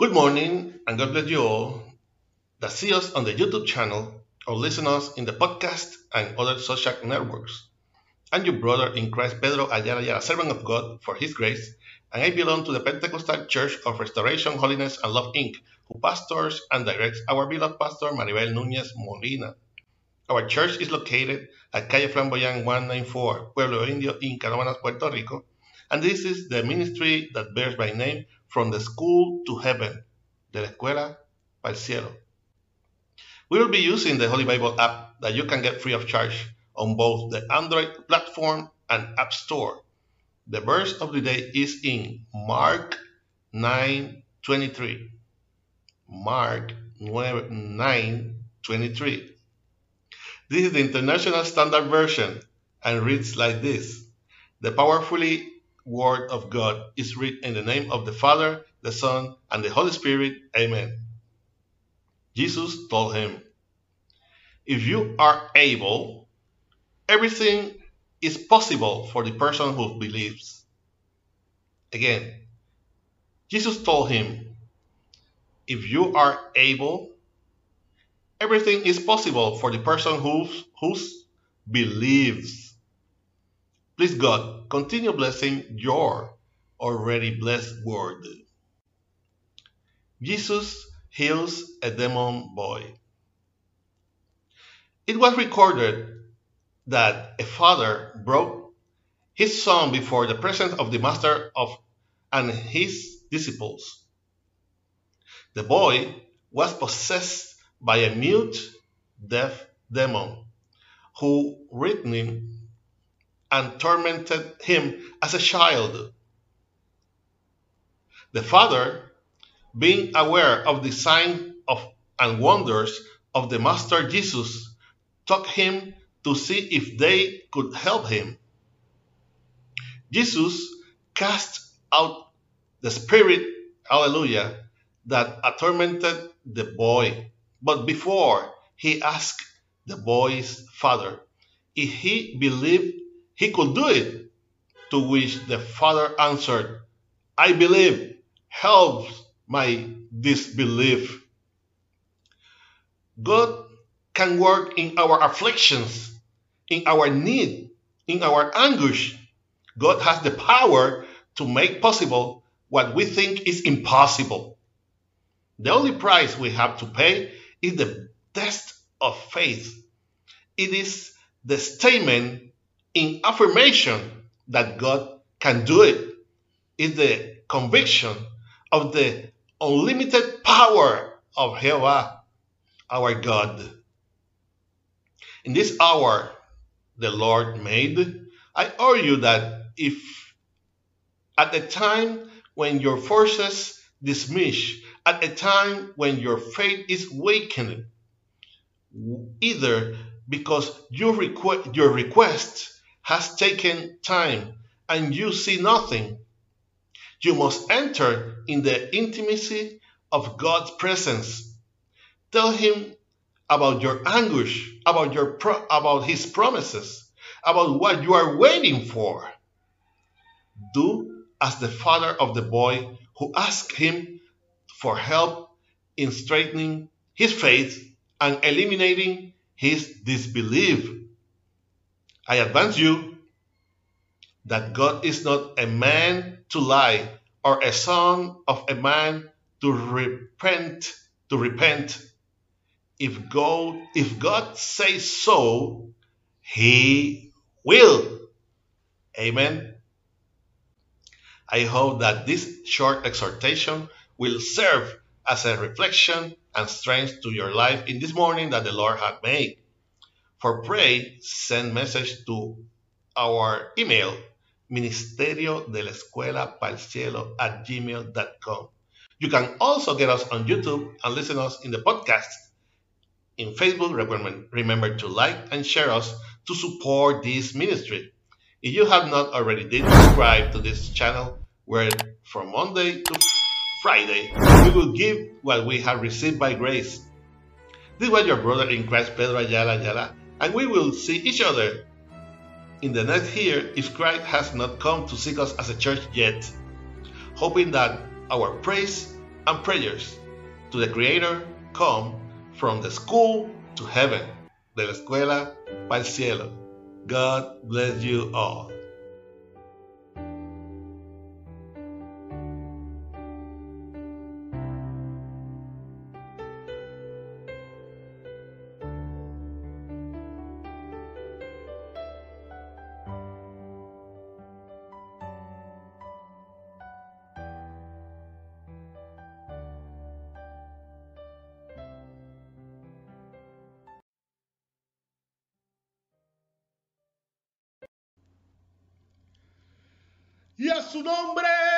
Good morning and God bless you all that see us on the YouTube channel or listen us in the podcast and other social networks. I'm your brother in Christ, Pedro Ayala, Ayala, servant of God for His grace, and I belong to the Pentecostal Church of Restoration, Holiness, and Love Inc., who pastors and directs our beloved pastor Maribel Nunez Molina. Our church is located at Calle Flamboyant 194, Pueblo Indio in Canóvanas, Puerto Rico, and this is the ministry that bears my name from the school to heaven, de la escuela al cielo. We will be using the Holy Bible app that you can get free of charge on both the Android platform and App Store. The verse of the day is in Mark 9:23. Mark 9:23. This is the International Standard Version and reads like this. The powerfully word of God is read in the name of the Father, the Son, and the Holy Spirit. Amen. Jesus told him, If you are able, everything is possible for the person who believes. Again, Jesus told him, If you are able, everything is possible for the person who who's believes. Please God, continue blessing your already blessed word. Jesus heals a demon boy. It was recorded that a father brought his son before the presence of the master of and his disciples. The boy was possessed by a mute, deaf demon who ridden and tormented him as a child. The father, being aware of the sign of and wonders of the Master Jesus, took him to see if they could help him. Jesus cast out the spirit, hallelujah, that tormented the boy. But before he asked the boy's father if he believed he could do it, to which the father answered, I believe, help my disbelief. God can work in our afflictions, in our need, in our anguish. God has the power to make possible what we think is impossible. The only price we have to pay is the test of faith. It is the statement in affirmation that God can do. It's the conviction of the unlimited power of Jehovah, our God. In this hour the Lord made, I urge you that if at the time when your forces dismiss, at a time when your faith is weakened, either because your request has taken time and you see nothing, you must enter in the intimacy of God's presence. Tell him about your anguish, about your pro- about his promises, about what you are waiting for. Do as the father of the boy who asked him for help in straightening his faith and eliminating his disbelief. I advance you that God is not a man to lie or a son of a man to repent to repent. If God if God says so he will. Amen. I hope that this short exhortation will serve as a reflection and strength to your life in this morning that the Lord had made. For pray, send message to our email, ministerio de la escuela cielo at gmail.com. You can also get us on YouTube and listen us in the podcast. In Facebook, remember to like and share us to support this ministry. If you have not already did subscribe to this channel, where from Monday to Friday we will give what we have received by grace. This was your brother in Christ, Pedro Ayala Ayala, and we will see each other in the next year if Christ has not come to seek us as a church yet, hoping that our praise and prayers to the Creator come from the school to heaven, de la escuela para el cielo. God bless you all. y a su nombre.